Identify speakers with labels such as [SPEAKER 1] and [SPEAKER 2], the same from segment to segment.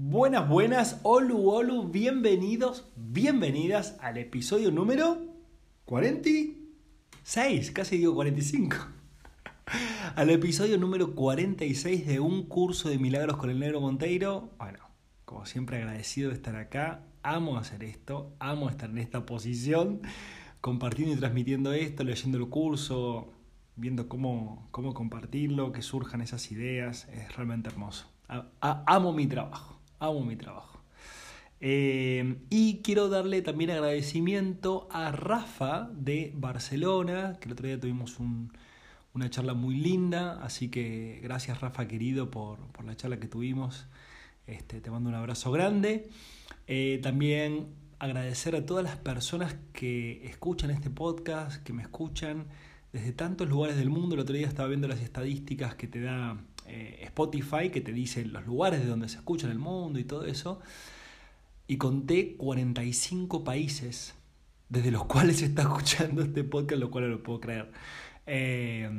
[SPEAKER 1] Buenas, buenas, olu, olu, bienvenidos, bienvenidas al episodio número 46, casi digo 45. Al episodio número 46 de un curso de milagros con el negro Monteiro. Bueno, como siempre agradecido de estar acá, amo hacer esto, amo estar en esta posición, compartiendo y transmitiendo esto, leyendo el curso, viendo cómo, cómo compartirlo, que surjan esas ideas, es realmente hermoso. amo mi trabajo amo mi trabajo. Eh, y quiero darle también agradecimiento a Rafa de Barcelona, que el otro día tuvimos una charla muy linda, así que gracias Rafa querido por, la charla que tuvimos. Este, te mando un abrazo grande. Eh, también agradecer a todas las personas que escuchan este podcast, que me escuchan desde tantos lugares del mundo. El otro día estaba viendo las estadísticas que te da eh, Spotify que te dice los lugares de donde se escucha en el mundo y todo eso. Y conté 45 países desde los cuales se está escuchando este podcast, lo cual no lo puedo creer. Eh,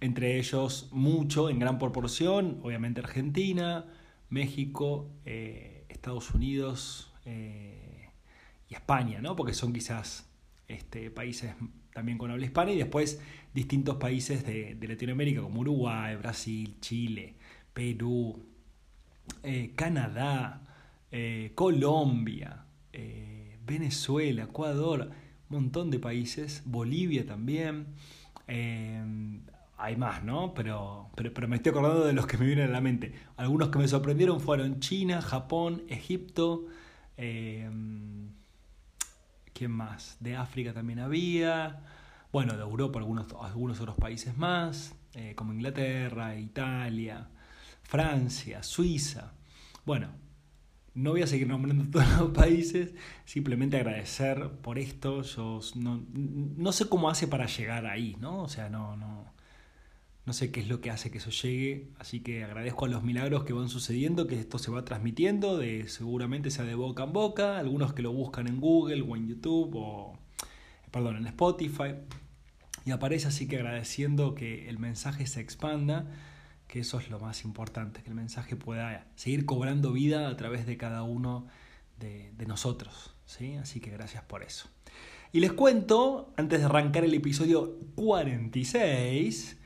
[SPEAKER 1] entre ellos, mucho, en gran proporción, obviamente Argentina, México, eh, Estados Unidos y España, ¿no? Porque son quizás este, países también con habla hispana, y después distintos países de, Latinoamérica como Uruguay, Brasil, Chile, Perú, eh, Canadá, eh, Colombia, eh, Venezuela, Ecuador, un montón de países, Bolivia también. hay más, ¿no? Pero, pero, pero, me estoy acordando de los que me vienen a la mente. Algunos que me sorprendieron fueron China, Japón, Egipto. ¿Quién más? De África también había. Bueno, de Europa algunos, algunos otros países más, eh, como Inglaterra, Italia, Francia, Suiza. Bueno, no voy a seguir nombrando todos los países, simplemente agradecer por esto. Yo no, no sé cómo hace para llegar ahí, ¿no? O sea, no, no, no sé qué es lo que hace que eso llegue, así que agradezco a los milagros que van sucediendo, que esto se va transmitiendo, de, seguramente sea de boca en boca, algunos que lo buscan en Google o en YouTube o, perdón, en Spotify, y aparece así que agradeciendo que el mensaje se expanda, que eso es lo más importante, que el mensaje pueda seguir cobrando vida a través de cada uno de, nosotros, ¿sí? Así que gracias por eso. Y les cuento, antes de arrancar el episodio 46,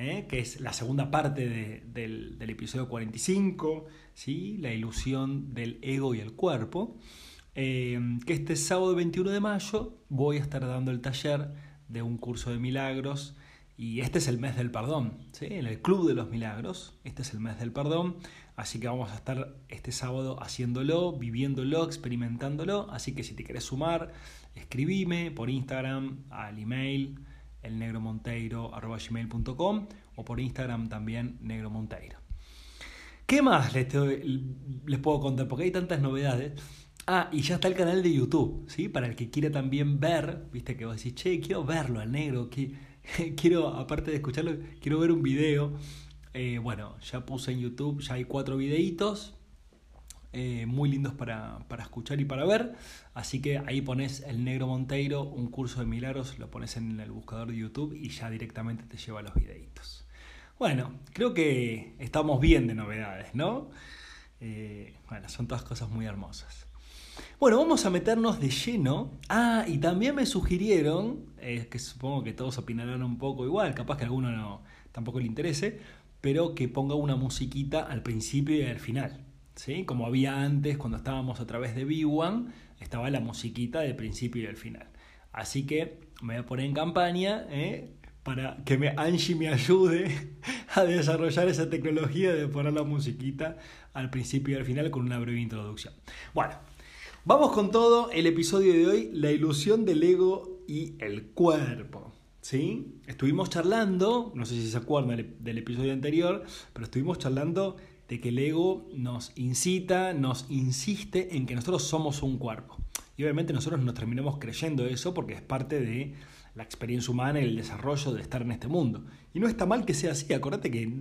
[SPEAKER 1] ¿eh? que es la segunda parte del, episodio 45, ¿sí? la ilusión del ego y el cuerpo, eh, que este sábado 21 de mayo voy a estar dando el taller de un curso de milagros y este es el mes del perdón, ¿sí? en el Club de los Milagros, este es el mes del perdón, así que vamos a estar este sábado haciéndolo, viviéndolo, experimentándolo, así que si te querés sumar, escribime por Instagram al email elnegromonteiro.com o por Instagram también negromonteiro. ¿Qué más les, puedo contar? Porque hay tantas novedades. Ah, y ya está el canal de YouTube, ¿sí? Para el que quiera también ver, viste que vos decís, che, quiero verlo al negro, que, quiero, aparte de escucharlo, quiero ver un video. Eh, bueno, ya puse en YouTube, ya hay cuatro videitos, eh, muy lindos para, para, escuchar y para ver. Así que ahí pones el negro Monteiro, un curso de milagros, lo pones en el buscador de YouTube y ya directamente te lleva los videitos. Bueno, creo que estamos bien de novedades, ¿no? Eh, bueno, son todas cosas muy hermosas. Bueno, vamos a meternos de lleno. Ah, y también me sugirieron, eh, que supongo que todos opinarán un poco igual, capaz que a alguno no, tampoco le interese, pero que ponga una musiquita al principio y al final. ¿Sí? Como había antes cuando estábamos a través de B1, estaba la musiquita del principio y del final. Así que me voy a poner en campaña ¿eh? para que me, Angie me ayude a desarrollar esa tecnología de poner la musiquita al principio y al final con una breve introducción. Bueno, vamos con todo el episodio de hoy, la ilusión del ego y el cuerpo. ¿Sí? Estuvimos charlando, no sé si se acuerdan del episodio anterior, pero estuvimos charlando de que el ego nos incita, nos insiste en que nosotros somos un cuerpo. Y obviamente nosotros nos terminamos creyendo eso porque es parte de la experiencia humana y el desarrollo de estar en este mundo. Y no está mal que sea así, acuérdate que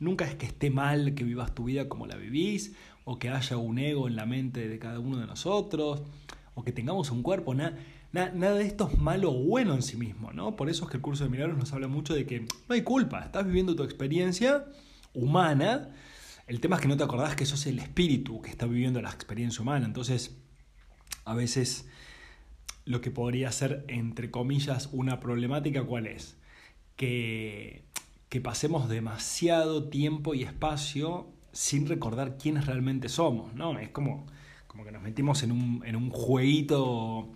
[SPEAKER 1] nunca es que esté mal que vivas tu vida como la vivís, o que haya un ego en la mente de cada uno de nosotros, o que tengamos un cuerpo, nada, nada de esto es malo o bueno en sí mismo, ¿no? Por eso es que el curso de milagros nos habla mucho de que no hay culpa, estás viviendo tu experiencia humana, El tema es que no te acordás que sos el espíritu que está viviendo la experiencia humana. Entonces, a veces lo que podría ser, entre comillas, una problemática, ¿cuál es? Que, que pasemos demasiado tiempo y espacio sin recordar quiénes realmente somos, ¿no? Es como, como que nos metimos en un, en un jueguito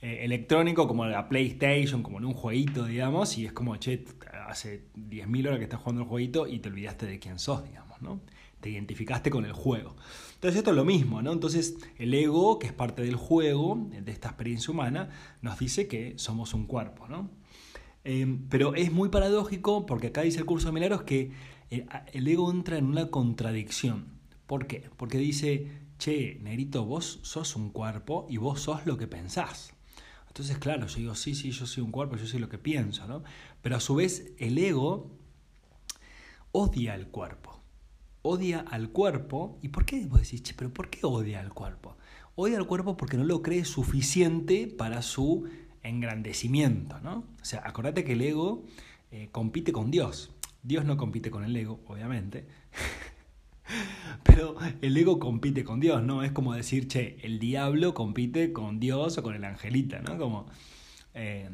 [SPEAKER 1] eh, electrónico como la PlayStation, como en un jueguito, digamos, y es como, che, hace 10.000 horas que estás jugando el jueguito y te olvidaste de quién sos, digamos, ¿no? Te identificaste con el juego. Entonces esto es lo mismo, ¿no? Entonces el ego, que es parte del juego, de esta experiencia humana, nos dice que somos un cuerpo, ¿no? Eh, pero es muy paradójico porque acá dice el curso de milagros que eh, el ego entra en una contradicción. ¿Por qué? Porque dice, che, negrito, vos sos un cuerpo y vos sos lo que pensás. Entonces, claro, yo digo, sí, sí, yo soy un cuerpo, yo soy lo que pienso, ¿no? Pero a su vez, el ego odia al cuerpo. Odia al cuerpo. ¿Y por qué vos decís, che, pero por qué odia al cuerpo? Odia al cuerpo porque no lo cree suficiente para su engrandecimiento, ¿no? O sea, acordate que el ego eh, compite con Dios. Dios no compite con el ego, obviamente. Pero el ego compite con Dios, ¿no? Es como decir, che, el diablo compite con Dios o con el angelita, ¿no? Como, eh,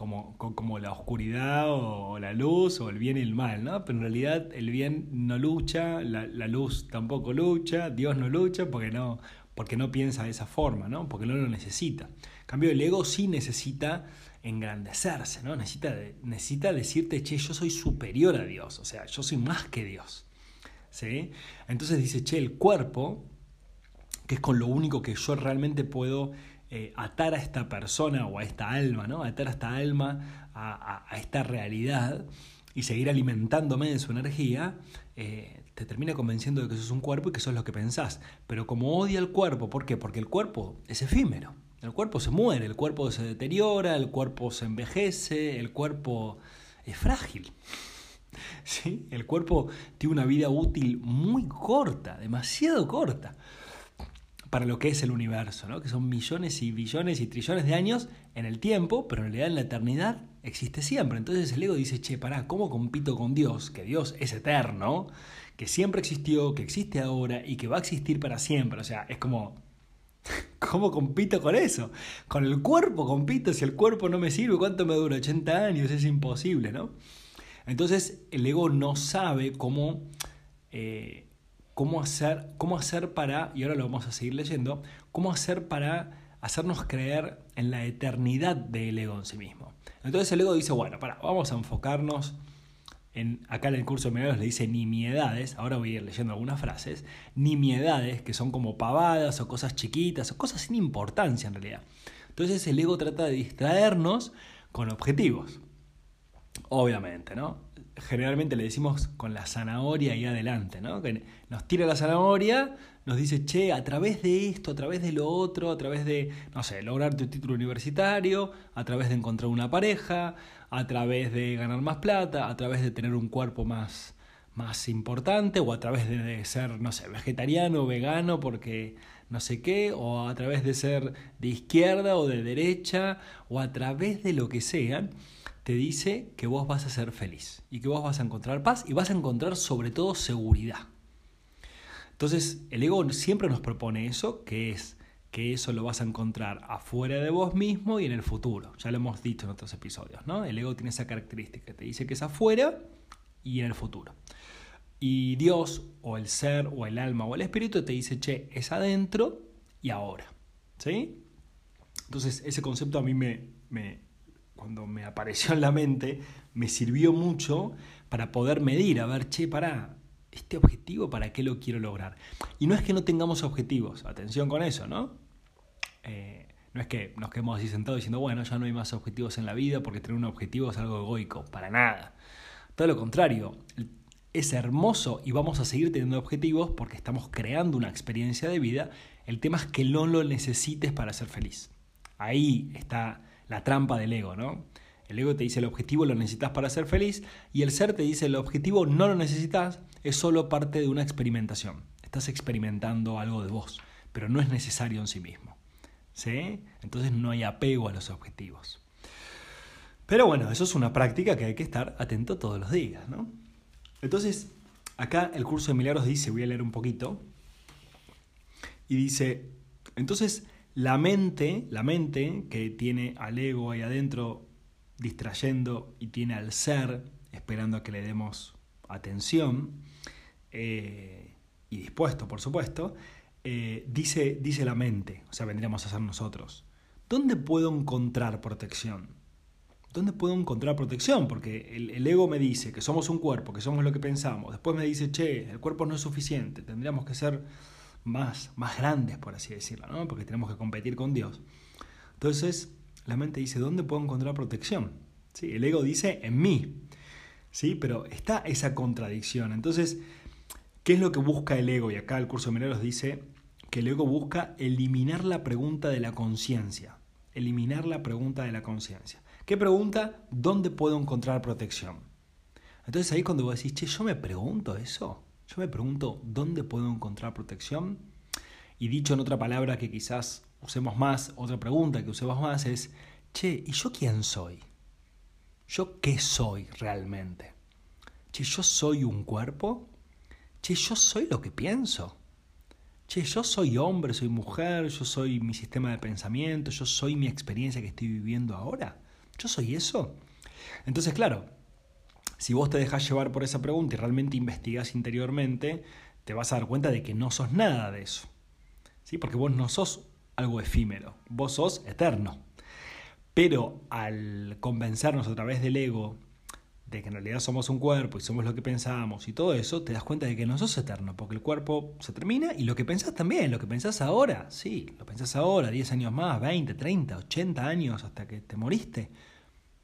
[SPEAKER 1] como, como la oscuridad o la luz o el bien y el mal, ¿no? Pero en realidad el bien no lucha, la, la luz tampoco lucha, Dios no lucha porque no, porque no piensa de esa forma, ¿no? Porque no lo necesita. En cambio, el ego sí necesita engrandecerse, ¿no? Necesita, necesita decirte, che, yo soy superior a Dios, o sea, yo soy más que Dios. ¿Sí? Entonces dice, che, el cuerpo, que es con lo único que yo realmente puedo eh, atar a esta persona o a esta alma, ¿no? Atar a esta alma a, esta realidad y seguir alimentándome de su energía, eh, te termina convenciendo de que sos un cuerpo y que sos lo que pensás. Pero como odia el cuerpo, ¿por qué? Porque el cuerpo es efímero. El cuerpo se muere, el cuerpo se deteriora, el cuerpo se envejece, el cuerpo es frágil. ¿Sí? El cuerpo tiene una vida útil muy corta, demasiado corta, para lo que es el universo, ¿no? que son millones y billones y trillones de años en el tiempo, pero en realidad en la eternidad existe siempre. Entonces el ego dice, che, pará, ¿cómo compito con Dios? Que Dios es eterno, que siempre existió, que existe ahora y que va a existir para siempre. O sea, es como, ¿Cómo compito con eso? Con el cuerpo compito, si el cuerpo no me sirve, ¿cuánto me dura? 80 años, es imposible, ¿no? Entonces el ego no sabe cómo, eh, cómo, hacer, cómo hacer para, y ahora lo vamos a seguir leyendo, cómo hacer para hacernos creer en la eternidad del ego en sí mismo. Entonces el ego dice, bueno, para, vamos a enfocarnos en, acá en el curso de milagros le dice nimiedades, ahora voy a ir leyendo algunas frases, nimiedades que son como pavadas o cosas chiquitas o cosas sin importancia en realidad. Entonces el ego trata de distraernos con objetivos. Obviamente, ¿no? Generalmente le decimos con la zanahoria y adelante, ¿no? Que nos tira la zanahoria, nos dice, che, a través de esto, a través de lo otro, a través de, no sé, lograr tu título universitario, a través de encontrar una pareja, a través de ganar más plata, a través de tener un cuerpo más, más importante o a través de ser, no sé, vegetariano, vegano, porque no sé qué, o a través de ser de izquierda o de derecha, o a través de lo que sea, te dice que vos vas a ser feliz y que vos vas a encontrar paz y vas a encontrar sobre todo seguridad. Entonces, el ego siempre nos propone eso, que es que eso lo vas a encontrar afuera de vos mismo y en el futuro. Ya lo hemos dicho en otros episodios, ¿no? El ego tiene esa característica, te dice que es afuera y en el futuro. Y Dios o el ser o el alma o el espíritu te dice, che, es adentro y ahora. ¿Sí? Entonces ese concepto a mí me, me, cuando me apareció en la mente, me sirvió mucho para poder medir, a ver, che, para este objetivo, ¿para qué lo quiero lograr? Y no es que no tengamos objetivos, atención con eso, ¿no? Eh, no es que nos quedemos así sentados diciendo, bueno, ya no hay más objetivos en la vida porque tener un objetivo es algo egoico, para nada. Todo lo contrario, es hermoso y vamos a seguir teniendo objetivos porque estamos creando una experiencia de vida. El tema es que no lo necesites para ser feliz. Ahí está la trampa del ego, ¿no? El ego te dice el objetivo lo necesitas para ser feliz y el ser te dice el objetivo no lo necesitas, es solo parte de una experimentación. Estás experimentando algo de vos, pero no es necesario en sí mismo. ¿Sí? Entonces no hay apego a los objetivos. Pero bueno, eso es una práctica que hay que estar atento todos los días, ¿no? Entonces, acá el curso de milagros dice, voy a leer un poquito, y dice, entonces la mente, la mente que tiene al ego ahí adentro distrayendo y tiene al ser esperando a que le demos atención eh, y dispuesto, por supuesto, eh, dice, dice la mente, o sea, vendríamos a ser nosotros. ¿Dónde puedo encontrar protección? ¿Dónde puedo encontrar protección? Porque el, ego me dice que somos un cuerpo, que somos lo que pensamos. Después me dice, che, el cuerpo no es suficiente, tendríamos que ser más, más grandes, por así decirlo, ¿no? porque tenemos que competir con Dios. Entonces, la mente dice, ¿dónde puedo encontrar protección? ¿Sí? El ego dice, en mí. ¿Sí? Pero está esa contradicción. Entonces, ¿qué es lo que busca el ego? Y acá el curso de Mineros dice que el ego busca eliminar la pregunta de la conciencia. Eliminar la pregunta de la conciencia. ¿Qué pregunta? ¿Dónde puedo encontrar protección? Entonces ahí cuando vos decís, che, yo me pregunto eso. Yo me pregunto, ¿dónde puedo encontrar protección? Y dicho en otra palabra que quizás usemos más, otra pregunta que usemos más es, che, ¿y yo quién soy? ¿Yo qué soy realmente? Che, ¿yo soy un cuerpo? Che, ¿yo soy lo que pienso? Che, ¿yo soy hombre, soy mujer? ¿Yo soy mi sistema de pensamiento? ¿Yo soy mi experiencia que estoy viviendo ahora? ¿Yo soy eso? Entonces, claro, si vos te dejas llevar por esa pregunta y realmente investigás interiormente, te vas a dar cuenta de que no sos nada de eso. ¿Sí? Porque vos no sos algo efímero, vos sos eterno. Pero al convencernos a través del ego de que en realidad somos un cuerpo y somos lo que pensamos y todo eso, te das cuenta de que no sos eterno, porque el cuerpo se termina y lo que pensás también, lo que pensás ahora, sí, lo pensás ahora, 10 años más, 20, 30, 80 años hasta que te moriste,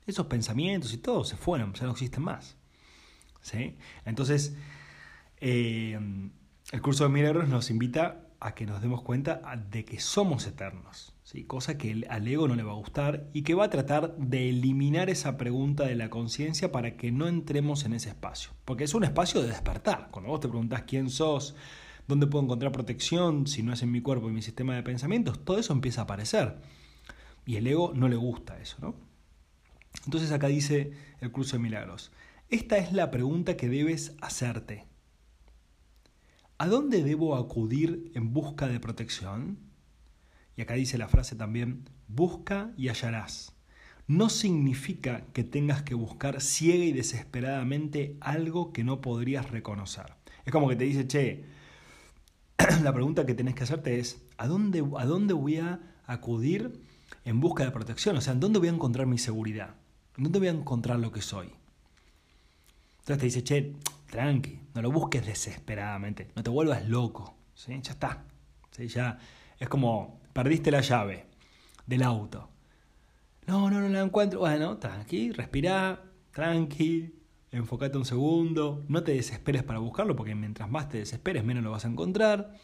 [SPEAKER 1] esos pensamientos y todo se fueron, ya no existen más. ¿sí? Entonces, eh, el curso de milagros nos invita a que nos demos cuenta de que somos eternos, ¿sí? cosa que al ego no le va a gustar y que va a tratar de eliminar esa pregunta de la conciencia para que no entremos en ese espacio, porque es un espacio de despertar. Cuando vos te preguntás quién sos, dónde puedo encontrar protección si no es en mi cuerpo y mi sistema de pensamientos, todo eso empieza a aparecer. Y el ego no le gusta eso, ¿no? Entonces acá dice el curso de milagros, esta es la pregunta que debes hacerte. ¿A dónde debo acudir en busca de protección? Y acá dice la frase también, busca y hallarás. No significa que tengas que buscar ciega y desesperadamente algo que no podrías reconocer. Es como que te dice, che, la pregunta que tenés que hacerte es, ¿a dónde, a dónde voy a acudir en busca de protección? O sea, ¿en dónde voy a encontrar mi seguridad? ¿En dónde voy a encontrar lo que soy? Entonces te dice, che, tranqui, no lo busques desesperadamente, no te vuelvas loco, ¿sí? ya está. ¿sí? Ya es como, perdiste la llave del auto. No, no, no la encuentro. Bueno, tranqui, respira, tranqui, enfócate un segundo, no te desesperes para buscarlo, porque mientras más te desesperes, menos lo vas a encontrar.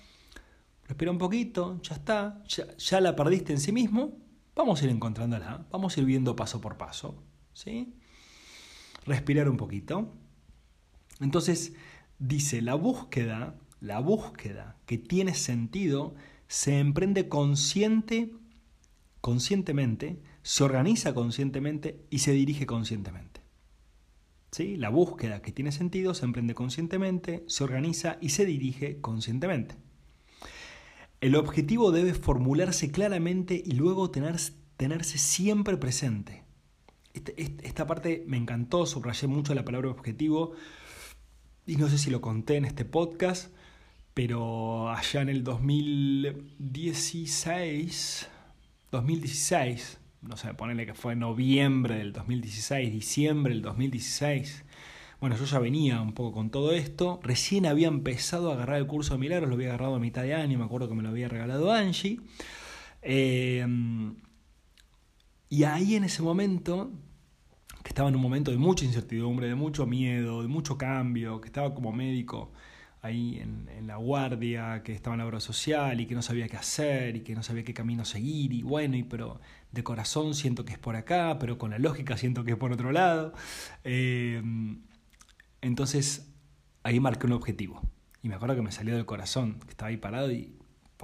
[SPEAKER 1] Respira un poquito, ya está, ya, ya la perdiste en sí mismo, vamos a ir encontrándola, vamos a ir viendo paso por paso. ¿Sí? Respirar un poquito. Entonces, dice, la búsqueda, la búsqueda que tiene sentido se emprende consciente, conscientemente, se organiza conscientemente y se dirige conscientemente. ¿Sí? La búsqueda que tiene sentido se emprende conscientemente, se organiza y se dirige conscientemente. El objetivo debe formularse claramente y luego tenerse siempre presente. Este, esta parte me encantó, subrayé mucho la palabra objetivo y no sé si lo conté en este podcast, pero allá en el 2016, 2016, no sé, ponerle que fue noviembre del 2016, diciembre del 2016. Bueno, yo ya venía un poco con todo esto. Recién había empezado a agarrar el curso de milagros, lo había agarrado a mitad de año, me acuerdo que me lo había regalado Angie. Eh, y ahí en ese momento, que estaba en un momento de mucha incertidumbre, de mucho miedo, de mucho cambio, que estaba como médico ahí en, la guardia, que estaba en la obra social y que no sabía qué hacer y que no sabía qué camino seguir y bueno, y pero de corazón siento que es por acá, pero con la lógica siento que es por otro lado. Eh, entonces ahí marqué un objetivo y me acuerdo que me salió del corazón, que estaba ahí parado y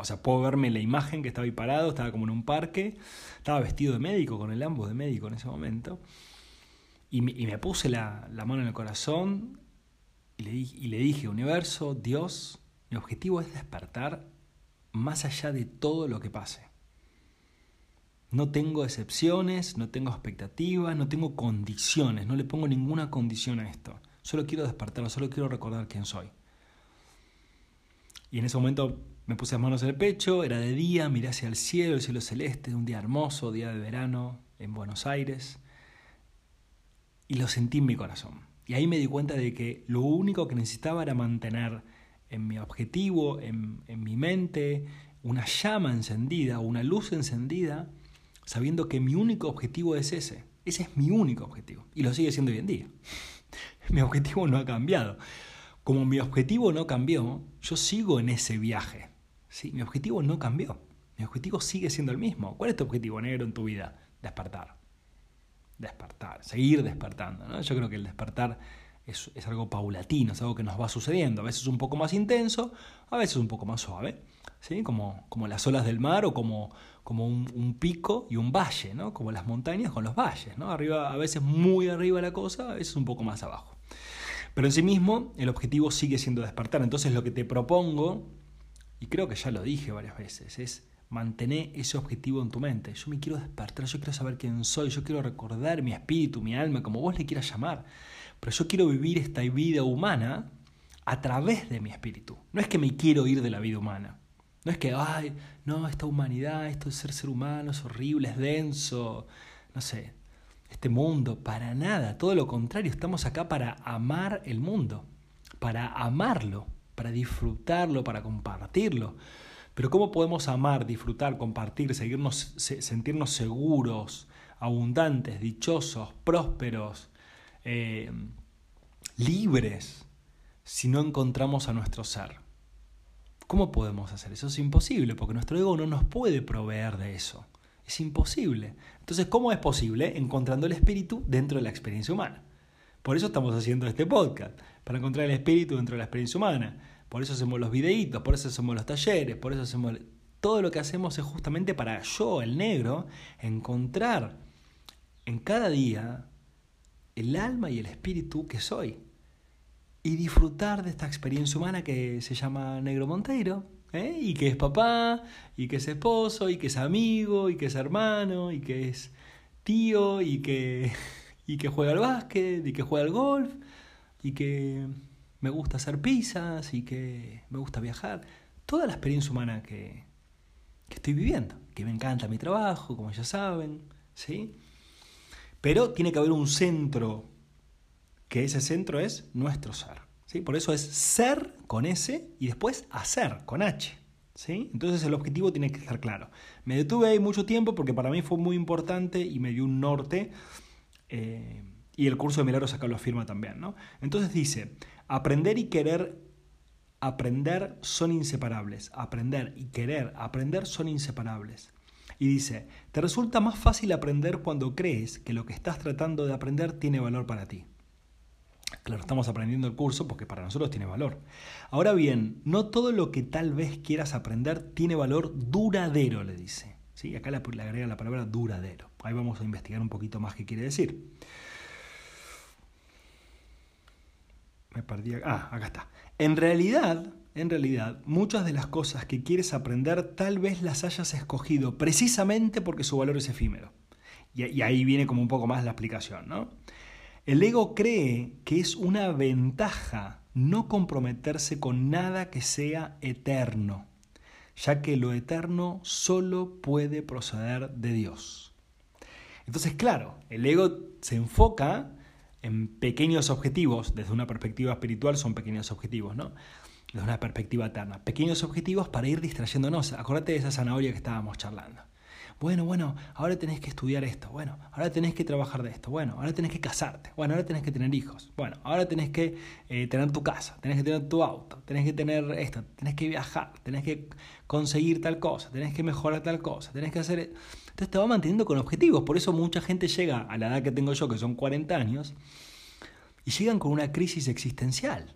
[SPEAKER 1] o sea, puedo verme la imagen que estaba ahí parado, estaba como en un parque, estaba vestido de médico, con el ambos de médico en ese momento, y me, puse la, mano en el corazón y le, y le dije, universo, Dios, mi objetivo es despertar más allá de todo lo que pase. No tengo excepciones, no tengo expectativas, no tengo condiciones, no le pongo ninguna condición a esto. Solo quiero despertar, solo quiero recordar quién soy. Y en ese momento me puse las manos en el pecho, era de día, miré hacia el cielo, el cielo celeste, un día hermoso, día de verano en Buenos Aires, y lo sentí en mi corazón. Y ahí me di cuenta de que lo único que necesitaba era mantener en mi objetivo, en, en mi mente, una llama encendida, una luz encendida, sabiendo que mi único objetivo es ese. Ese es mi único objetivo. Y lo sigue siendo hoy en día. mi objetivo no ha cambiado. Como mi objetivo no cambió, yo sigo en ese viaje. ¿Sí? Mi objetivo no cambió. Mi objetivo sigue siendo el mismo. ¿Cuál es tu objetivo negro en tu vida? Despertar. Despertar. Seguir despertando. ¿no? Yo creo que el despertar es, es algo paulatino, es algo que nos va sucediendo. A veces un poco más intenso, a veces un poco más suave. ¿sí? Como, como las olas del mar o como, como un, un, pico y un valle, ¿no? como las montañas con los valles. ¿no? Arriba, a veces muy arriba la cosa, a veces un poco más abajo. Pero en sí mismo el objetivo sigue siendo despertar. Entonces lo que te propongo, y creo que ya lo dije varias veces, es mantener ese objetivo en tu mente. Yo me quiero despertar, yo quiero saber quién soy, yo quiero recordar mi espíritu, mi alma, como vos le quieras llamar. Pero yo quiero vivir esta vida humana a través de mi espíritu. No es que me quiero ir de la vida humana. No es que, ay, no, esta humanidad, esto de ser ser humano es horrible, es denso, no sé, este mundo, para nada, todo lo contrario, estamos acá para amar el mundo, para amarlo, para disfrutarlo, para compartirlo. Pero ¿cómo podemos amar, disfrutar, compartir, seguirnos, sentirnos seguros, abundantes, dichosos, prósperos, eh, libres, si no encontramos a nuestro ser? ¿Cómo podemos hacer eso? Es imposible, porque nuestro ego no nos puede proveer de eso. Es imposible. Entonces, ¿cómo es posible? Encontrando el espíritu dentro de la experiencia humana. Por eso estamos haciendo este podcast, para encontrar el espíritu dentro de la experiencia humana. Por eso hacemos los videitos, por eso hacemos los talleres, por eso hacemos... Todo lo que hacemos es justamente para yo, el negro, encontrar en cada día el alma y el espíritu que soy. Y disfrutar de esta experiencia humana que se llama Negro Monteiro, ¿eh? y que es papá, y que es esposo, y que es amigo, y que es hermano, y que es tío, y que, y que juega al básquet, y que juega al golf, y que me gusta hacer pizzas, y que me gusta viajar. Toda la experiencia humana que, estoy viviendo, que me encanta mi trabajo, como ya saben, ¿sí? Pero tiene que haber un centro, que ese centro es nuestro ser. ¿sí? Por eso es ser con S y después hacer con H. ¿sí? Entonces el objetivo tiene que estar claro. Me detuve ahí mucho tiempo porque para mí fue muy importante y me dio un norte. Eh, y el curso de milagros acá lo afirma también. ¿no? Entonces dice, aprender y querer aprender son inseparables. Aprender y querer aprender son inseparables. Y dice, te resulta más fácil aprender cuando crees que lo que estás tratando de aprender tiene valor para ti. Claro, estamos aprendiendo el curso porque para nosotros tiene valor. Ahora bien, no todo lo que tal vez quieras aprender tiene valor duradero, le dice. ¿Sí? Acá le, agrega la palabra duradero. Ahí vamos a investigar un poquito más qué quiere decir. Ah, acá está. En realidad, en realidad, muchas de las cosas que quieres aprender tal vez las hayas escogido precisamente porque su valor es efímero. Y, y ahí viene como un poco más la explicación, ¿no? El ego cree que es una ventaja no comprometerse con nada que sea eterno, ya que lo eterno solo puede proceder de Dios. Entonces, claro, el ego se enfoca en pequeños objetivos, desde una perspectiva espiritual son pequeños objetivos, ¿no? Desde una perspectiva eterna. Pequeños objetivos para ir distrayéndonos. Acordate de esa zanahoria que estábamos charlando. Bueno, bueno, ahora tenés que estudiar esto. Bueno, ahora tenés que trabajar de esto. Bueno, ahora tenés que casarte. Bueno, ahora tenés que tener hijos. Bueno, ahora tenés que eh, tener tu casa. Tenés que tener tu auto. Tenés que tener esto. Tenés que viajar. Tenés que conseguir tal cosa. Tenés que mejorar tal cosa. Tenés que hacer... Entonces te va manteniendo con objetivos. Por eso mucha gente llega a la edad que tengo yo, que son 40 años, y llegan con una crisis existencial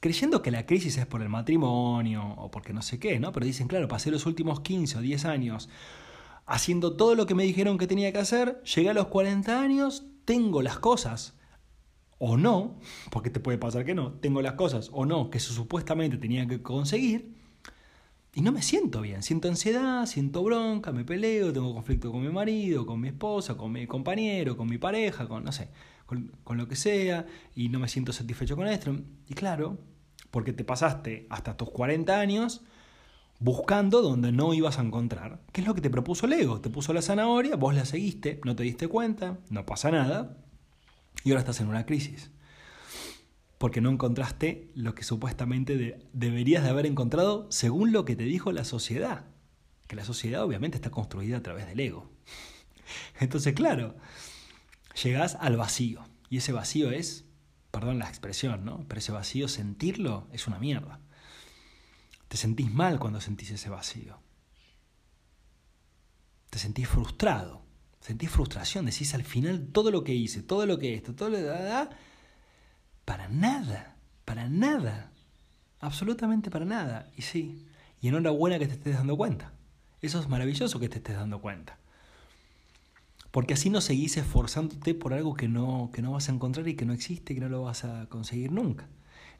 [SPEAKER 1] creyendo que la crisis es por el matrimonio o porque no sé qué, ¿no? Pero dicen, claro, pasé los últimos 15 o 10 años haciendo todo lo que me dijeron que tenía que hacer, llegué a los 40 años, tengo las cosas o no, porque te puede pasar que no, tengo las cosas o no que supuestamente tenía que conseguir, y no me siento bien, siento ansiedad, siento bronca, me peleo, tengo conflicto con mi marido, con mi esposa, con mi compañero, con mi pareja, con no sé, con, lo que sea, y no me siento satisfecho con esto. Y claro, porque te pasaste hasta tus 40 años buscando donde no ibas a encontrar. ¿Qué es lo que te propuso el ego? Te puso la zanahoria, vos la seguiste, no te diste cuenta, no pasa nada, y ahora estás en una crisis. Porque no encontraste lo que supuestamente deberías de haber encontrado según lo que te dijo la sociedad. Que la sociedad obviamente está construida a través del ego. Entonces, claro, llegás al vacío. Y ese vacío es, perdón la expresión, ¿no? Pero ese vacío, sentirlo, es una mierda. Te sentís mal cuando sentís ese vacío. Te sentís frustrado. Sentís frustración. Decís al final todo lo que hice, todo lo que esto, todo lo que... Para nada. Para nada. Absolutamente para nada. Y sí. Y enhorabuena que te estés dando cuenta. Eso es maravilloso que te estés dando cuenta. Porque así no seguís esforzándote por algo que no, que no vas a encontrar y que no existe, que no lo vas a conseguir nunca.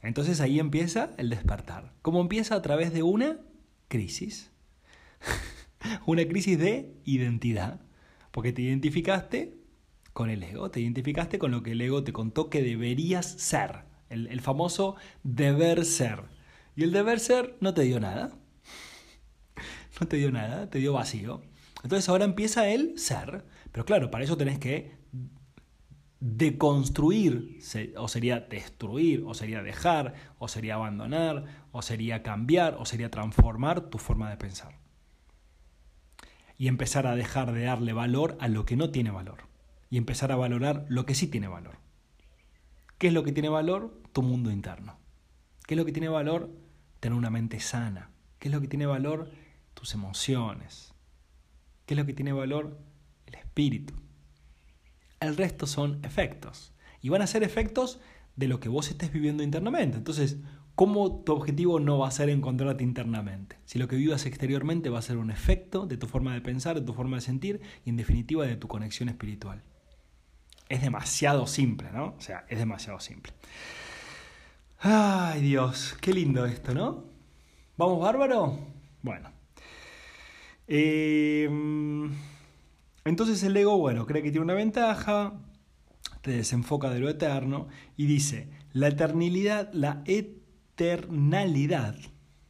[SPEAKER 1] Entonces ahí empieza el despertar. ¿Cómo empieza? A través de una crisis. una crisis de identidad. Porque te identificaste con el ego, te identificaste con lo que el ego te contó que deberías ser. El, famoso deber ser. Y el deber ser no te dio nada. No te dio nada, te dio vacío. Entonces ahora empieza el ser. Pero claro, para eso tenés que deconstruir, o sería destruir, o sería dejar, o sería abandonar, o sería cambiar, o sería transformar tu forma de pensar. Y empezar a dejar de darle valor a lo que no tiene valor. Y empezar a valorar lo que sí tiene valor. ¿Qué es lo que tiene valor? Tu mundo interno. ¿Qué es lo que tiene valor? Tener una mente sana. ¿Qué es lo que tiene valor? Tus emociones. ¿Qué es lo que tiene valor? El espíritu. El resto son efectos. Y van a ser efectos de lo que vos estés viviendo internamente. Entonces, ¿cómo tu objetivo no va a ser encontrarte internamente? Si lo que vivas exteriormente va a ser un efecto de tu forma de pensar, de tu forma de sentir y en definitiva de tu conexión espiritual. Es demasiado simple, ¿no? O sea, es demasiado simple. Ay Dios, qué lindo esto, ¿no? ¿Vamos bárbaro? Bueno. Eh, entonces el ego, bueno, cree que tiene una ventaja, te desenfoca de lo eterno y dice, la eternidad, la eternalidad,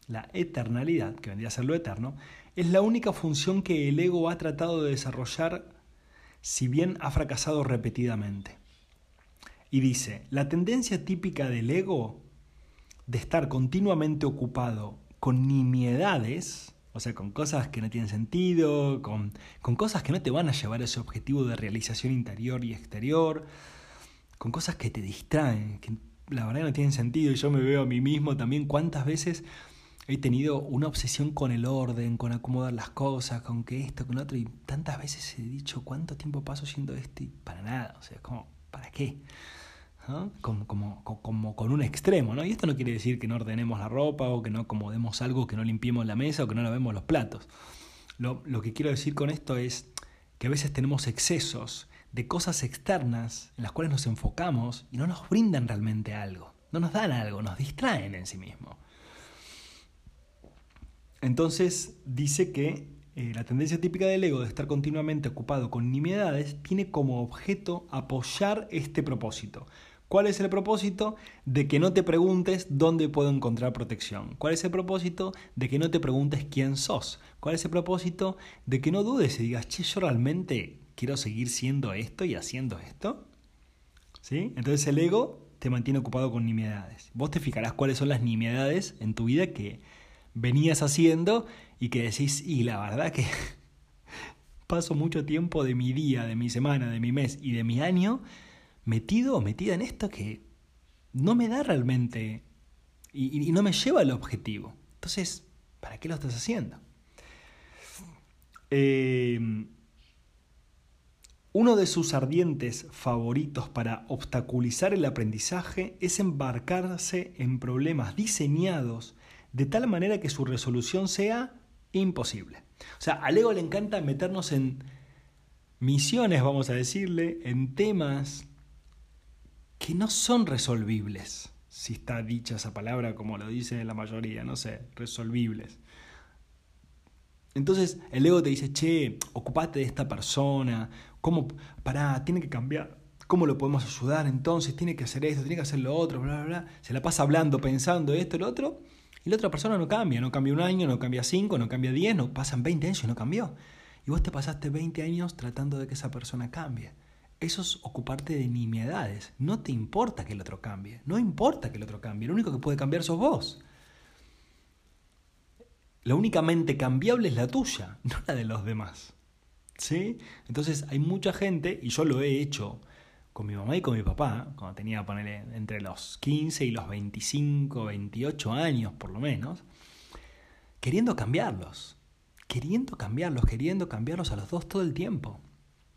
[SPEAKER 1] la eternalidad, que vendría a ser lo eterno, es la única función que el ego ha tratado de desarrollar si bien ha fracasado repetidamente. Y dice, la tendencia típica del ego de estar continuamente ocupado con nimiedades, o sea, con cosas que no tienen sentido, con, con cosas que no te van a llevar a ese objetivo de realización interior y exterior, con cosas que te distraen, que la verdad no tienen sentido. Y yo me veo a mí mismo también cuántas veces he tenido una obsesión con el orden, con acomodar las cosas, con que esto, con otro, y tantas veces he dicho cuánto tiempo paso haciendo esto y para nada, o sea, como, ¿para qué? como, como, como, con un extremo. ¿no? Y esto no quiere decir que no ordenemos la ropa o que no acomodemos algo, que no limpiemos la mesa o que no lavemos los platos. Lo, lo que quiero decir con esto es que a veces tenemos excesos de cosas externas en las cuales nos enfocamos y no nos brindan realmente algo, no nos dan algo, nos distraen en sí mismo. Entonces dice que eh, la tendencia típica del ego de estar continuamente ocupado con nimiedades tiene como objeto apoyar este propósito, ¿Cuál es el propósito? De que no te preguntes dónde puedo encontrar protección. ¿Cuál es el propósito? De que no te preguntes quién sos. ¿Cuál es el propósito? De que no dudes y digas, che, yo realmente quiero seguir siendo esto y haciendo esto. ¿Sí? Entonces el ego te mantiene ocupado con nimiedades. Vos te fijarás cuáles son las nimiedades en tu vida que venías haciendo y que decís, y la verdad que paso mucho tiempo de mi día, de mi semana, de mi mes y de mi año metido o metida en esto que no me da realmente y, no me lleva al objetivo. Entonces, ¿para qué lo estás haciendo? Eh, uno de sus ardientes favoritos para obstaculizar el aprendizaje es embarcarse en problemas diseñados de tal manera que su resolución sea imposible. O sea, al ego le encanta meternos en misiones, vamos a decirle, en temas que no son resolvibles, si está dicha esa palabra como lo dice la mayoría, no sé, resolvibles. Entonces el ego te dice, che, ocupate de esta persona, ¿cómo? Pará, tiene que cambiar. ¿Cómo lo podemos ayudar entonces? Tiene que hacer esto, tiene que hacer lo otro, bla, bla, bla. Se la pasa hablando, pensando esto, lo otro, y la otra persona no cambia, no cambia un año, no cambia cinco, no cambia diez, no pasan 20 años y no cambió. Y vos te pasaste 20 años tratando de que esa persona cambie. Eso es ocuparte de nimiedades. No te importa que el otro cambie. No importa que el otro cambie. Lo único que puede cambiar sos vos. La única mente cambiable es la tuya, no la de los demás. ¿Sí? Entonces hay mucha gente, y yo lo he hecho con mi mamá y con mi papá, cuando tenía, ponerle, entre los 15 y los 25, 28 años por lo menos, queriendo cambiarlos, queriendo cambiarlos, queriendo cambiarlos a los dos todo el tiempo.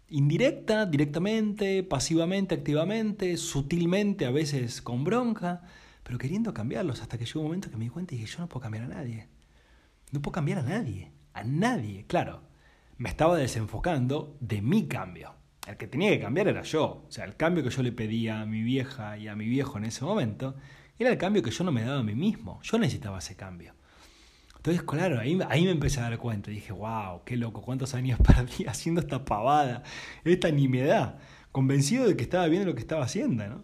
[SPEAKER 1] Indirecta, directamente, pasivamente, activamente, sutilmente, a veces con bronca, pero queriendo cambiarlos hasta que llegó un momento que me di cuenta y dije, yo no puedo cambiar a nadie. No puedo cambiar a nadie, a nadie, claro. Me estaba desenfocando de mi cambio el que tenía que cambiar era yo. O sea, el cambio que yo le pedía a mi vieja y a mi viejo en ese momento era el cambio que yo no me daba a mí mismo. Yo necesitaba ese cambio. Entonces, claro, ahí, ahí me empecé a dar cuenta. Dije, wow, qué loco, cuántos años perdí haciendo esta pavada, esta nimiedad, convencido de que estaba bien lo que estaba haciendo, ¿no?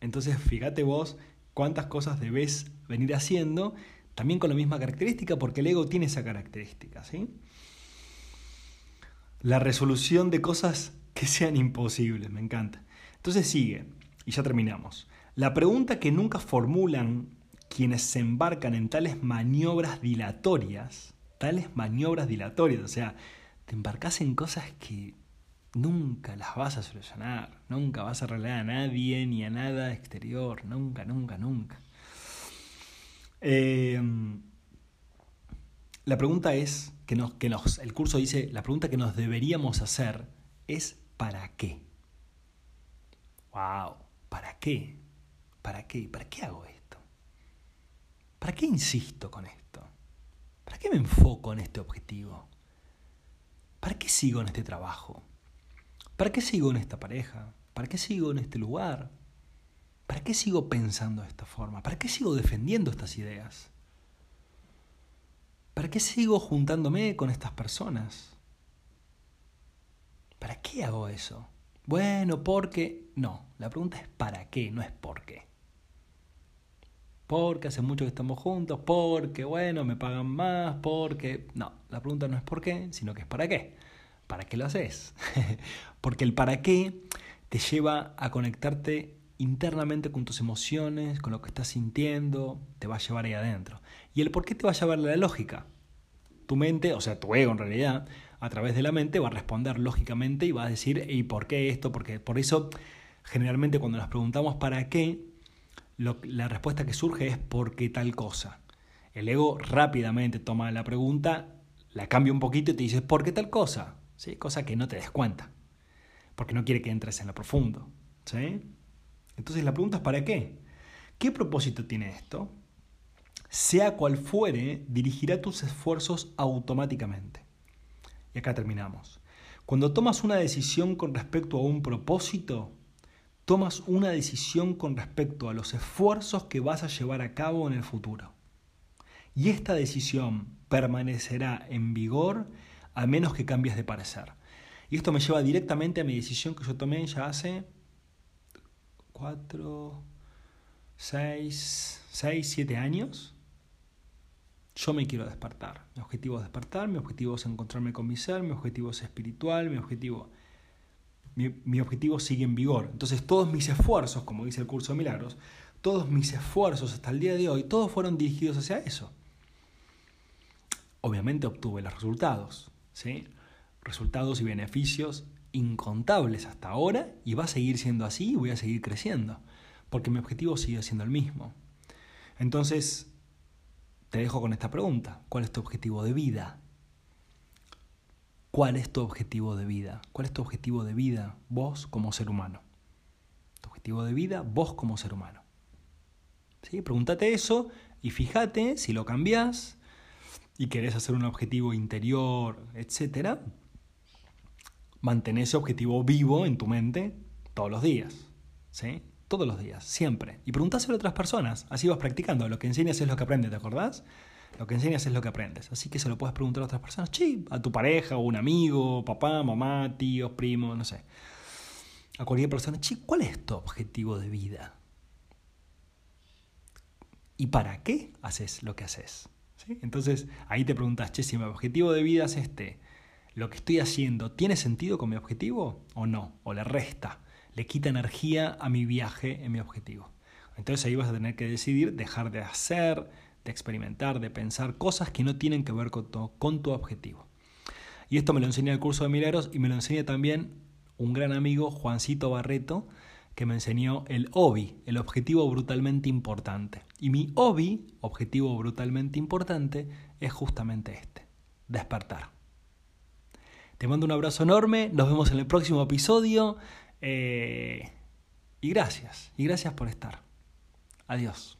[SPEAKER 1] Entonces, fíjate vos cuántas cosas debes venir haciendo, también con la misma característica, porque el ego tiene esa característica, ¿sí? La resolución de cosas que sean imposibles, me encanta. Entonces sigue, y ya terminamos. La pregunta que nunca formulan quienes se embarcan en tales maniobras dilatorias, tales maniobras dilatorias, o sea, te embarcas en cosas que nunca las vas a solucionar, nunca vas a arreglar a nadie ni a nada exterior, nunca, nunca, nunca. Eh, la pregunta es, que nos, que nos, el curso dice, la pregunta que nos deberíamos hacer es ¿para qué? ¡Wow! ¿Para qué? ¿Para qué? ¿Para qué hago esto? ¿Para qué insisto con esto? ¿Para qué me enfoco en este objetivo? ¿Para qué sigo en este trabajo? ¿Para qué sigo en esta pareja? ¿Para qué sigo en este lugar? ¿Para qué sigo pensando de esta forma? ¿Para qué sigo defendiendo estas ideas? ¿Para qué sigo juntándome con estas personas? ¿Para qué hago eso? Bueno, porque... No, la pregunta es ¿para qué? No es por qué. Porque hace mucho que estamos juntos, porque, bueno, me pagan más, porque... No, la pregunta no es por qué, sino que es para qué. ¿Para qué lo haces? porque el para qué te lleva a conectarte internamente con tus emociones, con lo que estás sintiendo, te va a llevar ahí adentro. ¿Y el por qué te va a llevar la lógica? Tu mente, o sea, tu ego en realidad, a través de la mente va a responder lógicamente y va a decir, ¿y por qué esto? Porque por eso, generalmente cuando nos preguntamos para qué, la respuesta que surge es ¿por qué tal cosa? El ego rápidamente toma la pregunta, la cambia un poquito y te dice ¿por qué tal cosa? ¿Sí? Cosa que no te des cuenta, porque no quiere que entres en lo profundo. ¿sí? Entonces la pregunta es ¿para qué? ¿Qué propósito tiene esto? Sea cual fuere, dirigirá tus esfuerzos automáticamente. Y acá terminamos. Cuando tomas una decisión con respecto a un propósito, tomas una decisión con respecto a los esfuerzos que vas a llevar a cabo en el futuro. Y esta decisión permanecerá en vigor a menos que cambies de parecer. Y esto me lleva directamente a mi decisión que yo tomé ya hace cuatro, seis, seis, siete años. Yo me quiero despertar. Mi objetivo es despertar, mi objetivo es encontrarme con mi ser, mi objetivo es espiritual, mi objetivo, mi, objetivo sigue en vigor. Entonces todos mis esfuerzos, como dice el curso de milagros, todos mis esfuerzos hasta el día de hoy, todos fueron dirigidos hacia eso. Obviamente obtuve los resultados, ¿sí? resultados y beneficios incontables hasta ahora y va a seguir siendo así y voy a seguir creciendo, porque mi objetivo sigue siendo el mismo. Entonces, te dejo con esta pregunta. ¿Cuál es tu objetivo de vida? ¿Cuál es tu objetivo de vida? ¿Cuál es tu objetivo de vida vos como ser humano? Tu objetivo de vida vos como ser humano. ¿Sí? Pregúntate eso y fíjate si lo cambias y querés hacer un objetivo interior, etc. Mantén ese objetivo vivo en tu mente todos los días. ¿sí? Todos los días, siempre. Y preguntáselo a otras personas, así vas practicando. Lo que enseñas es lo que aprendes, ¿te acordás? Lo que enseñas es lo que aprendes. Así que se lo puedes preguntar a otras personas, sí, a tu pareja, o un amigo, papá, mamá, tíos, primos, no sé. A cualquier persona, che, ¿cuál es tu objetivo de vida? ¿Y para qué haces lo que haces? Entonces ahí te preguntas, che, si mi objetivo de vida es este, ¿lo que estoy haciendo tiene sentido con mi objetivo o no? ¿O le resta? ¿Le quita energía a mi viaje en mi objetivo? Entonces ahí vas a tener que decidir dejar de hacer, de experimentar, de pensar cosas que no tienen que ver con tu, objetivo. Y esto me lo enseña el curso de Milagros y me lo enseña también un gran amigo, Juancito Barreto, que me enseñó el OBI, el objetivo brutalmente importante. Y mi OBI, objetivo brutalmente importante, es justamente este, despertar. Te mando un abrazo enorme, nos vemos en el próximo episodio eh, y gracias, y gracias por estar. Adiós.